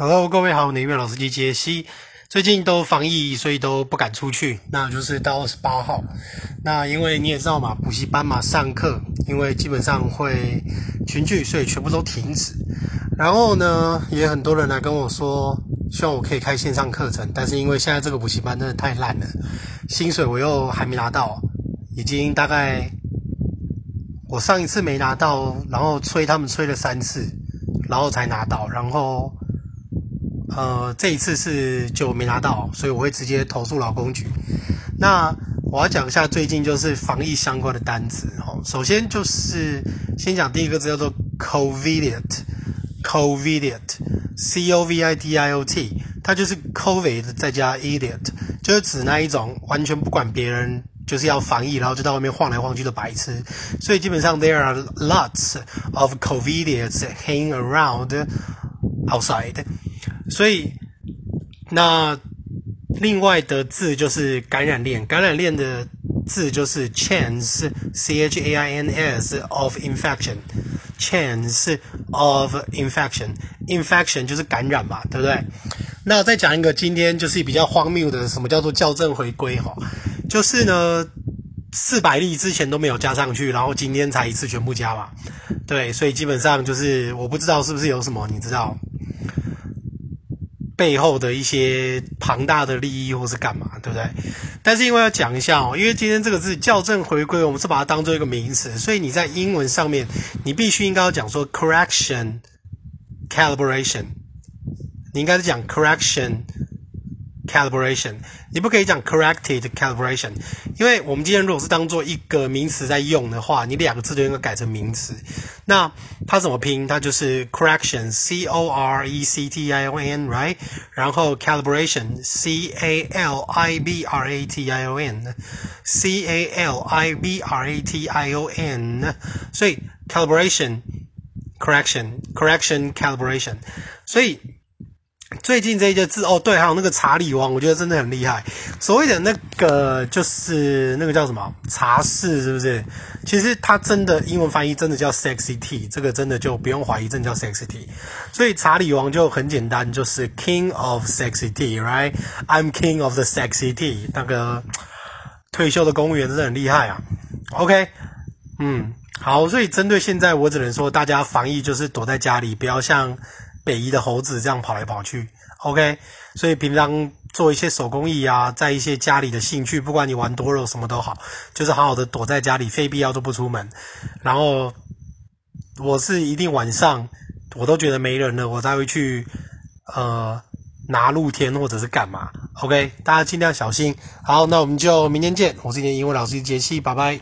Hello，各位好，我是音乐老司机杰西。最近都防疫，所以都不敢出去。那就是到二十八号。那因为你也知道嘛，补习班嘛，上课，因为基本上会群聚，所以全部都停止。然后呢，也很多人来跟我说，希望我可以开线上课程。但是因为现在这个补习班真的太烂了，薪水我又还没拿到，已经大概我上一次没拿到，然后催他们催了三次，然后才拿到，然后。呃，这一次是就没拿到，所以我会直接投诉劳工局。那我要讲一下最近就是防疫相关的单词哦。首先就是先讲第一个字叫做 COVIDIOT，COVIDIOT，C O V I D I O T，它就是 COVID 再加 idiot，就是指那一种完全不管别人就是要防疫，然后就在外面晃来晃去的白痴。所以基本上 there are lots of COVIDiots hanging around outside。所以，那另外的字就是感染链，感染链的字就是 chains，c h a i n s of infection，chains of infection，infection 就是感染嘛，对不对？那再讲一个今天就是比较荒谬的，什么叫做校正回归？哈，就是呢，四百例之前都没有加上去，然后今天才一次全部加嘛，对，所以基本上就是我不知道是不是有什么，你知道？背后的一些庞大的利益或是干嘛，对不对？但是因为要讲一下哦，因为今天这个字校正回归，我们是把它当做一个名词，所以你在英文上面，你必须应该要讲说 correction calibration，你应该是讲 correction。calibration，你不可以讲 corrected calibration，因为我们今天如果是当做一个名词在用的话，你两个字都应该改成名词。那它怎么拼？它就是 correction，c o r e c t i o n，right？然后 calibration，c a l i b r a t i o n，c a l i b r a t i o n，所以 calibration，correction，correction，calibration，所以。 最近这一些字哦，对，还有那个查理王，我觉得真的很厉害。所谓的那个就是那个叫什么查士，是不是？其实它真的英文翻译真的叫 sexy t，这个真的就不用怀疑，真的叫 sexy t。所以查理王就很简单，就是 king of sexy tea，right？I'm king of the sexy tea。那个退休的公务员真的很厉害啊。OK，嗯，好，所以针对现在，我只能说大家防疫就是躲在家里，不要像。北移的猴子这样跑来跑去，OK，所以平常做一些手工艺啊，在一些家里的兴趣，不管你玩多肉什么都好，就是好好的躲在家里，非必要都不出门。然后我是一定晚上我都觉得没人了，我才会去呃拿露天或者是干嘛，OK，大家尽量小心。好，那我们就明天见。我是你的英文老师杰西，拜拜。